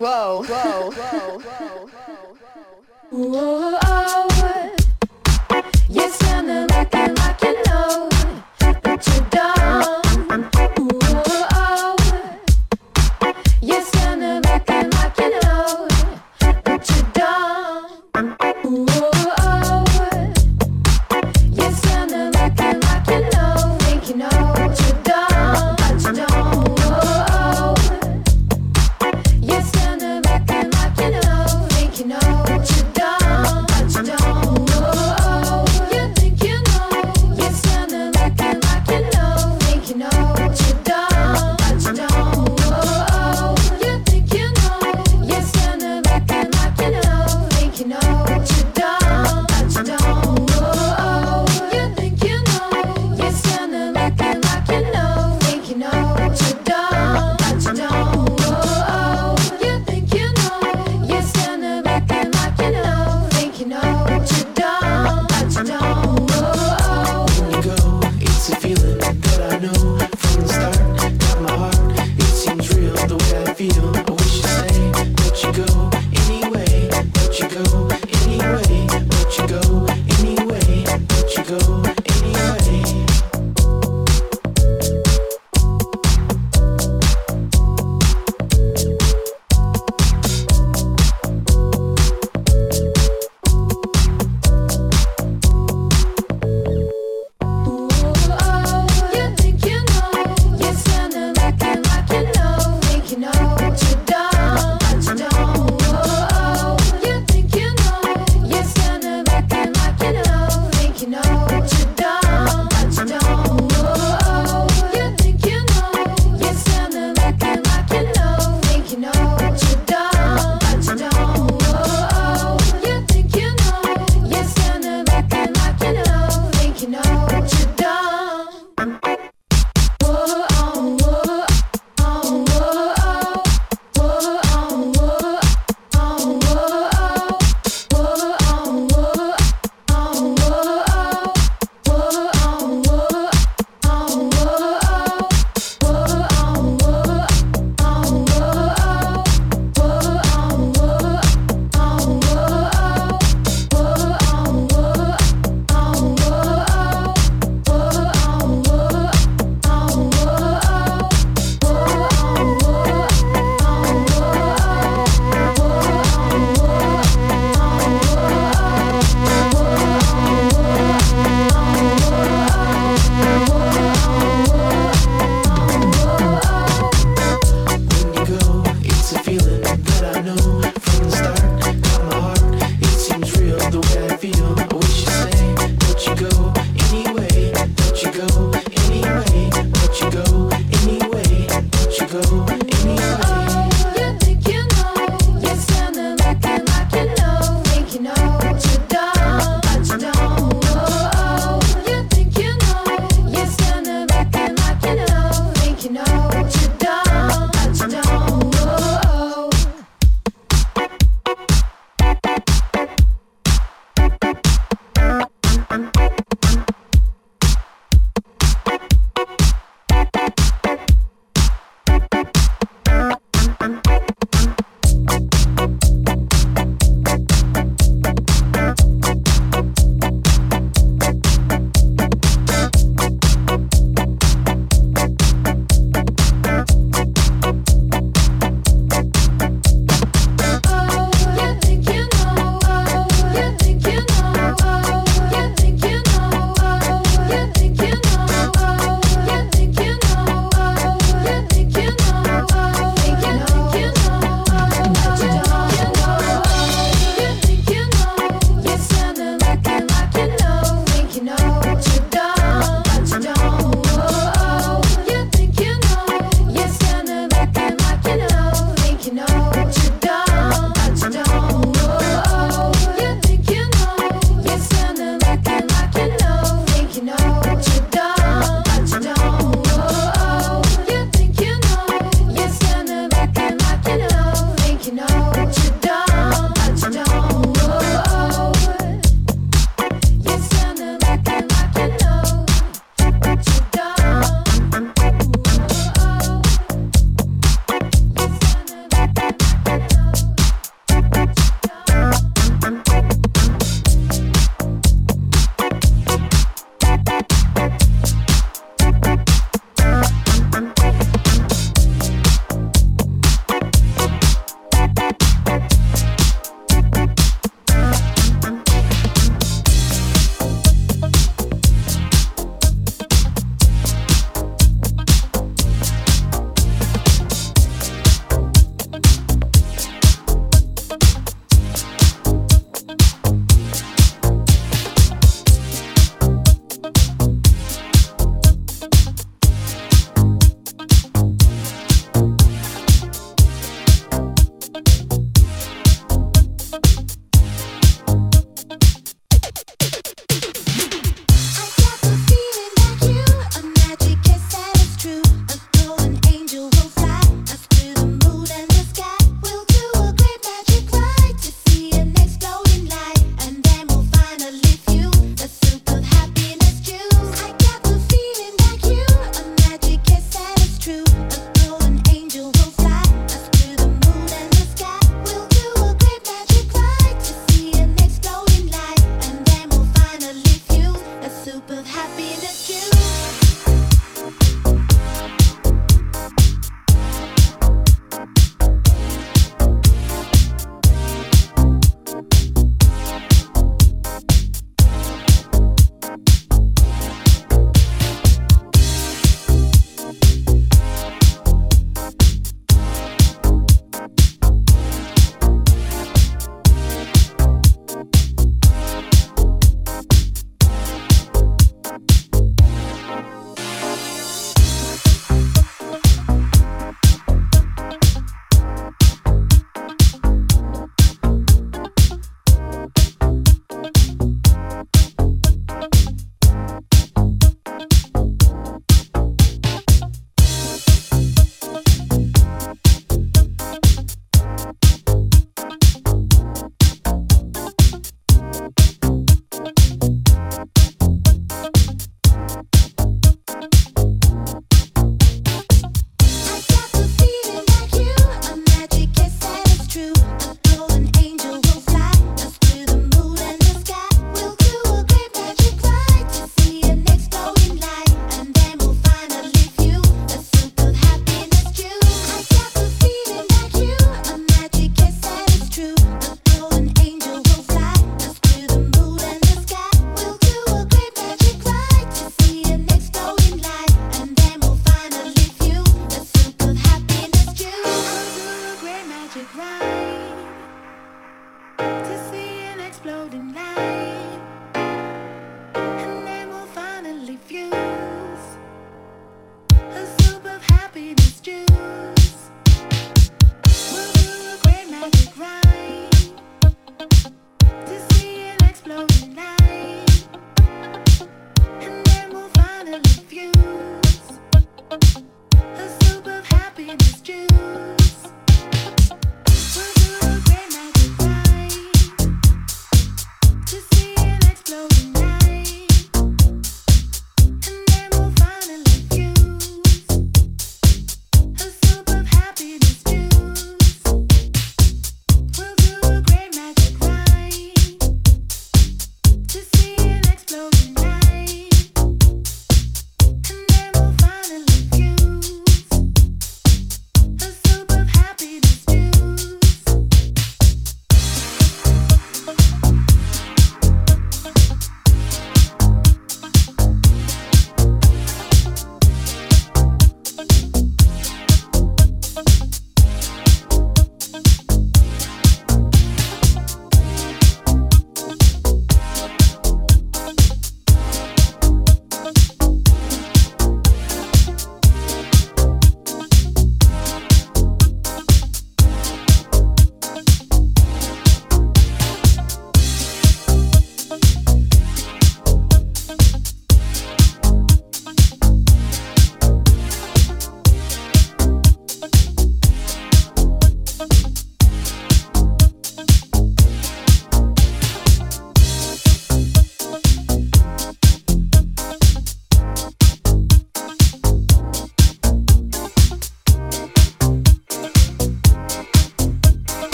Whoa, whoa, whoa, whoa, whoa. Whoa, whoa. you sound like like you know,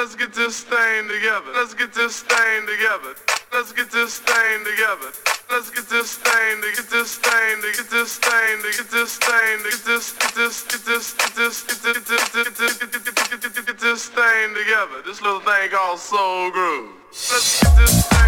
let's get this thing together. Let's get this thing together. Let's get this thing together. Let's get this thing to get this thing to get this thing to get this thing to get this get this get this get this get this get this thing together. This little thing called soul groove. Let's get this thing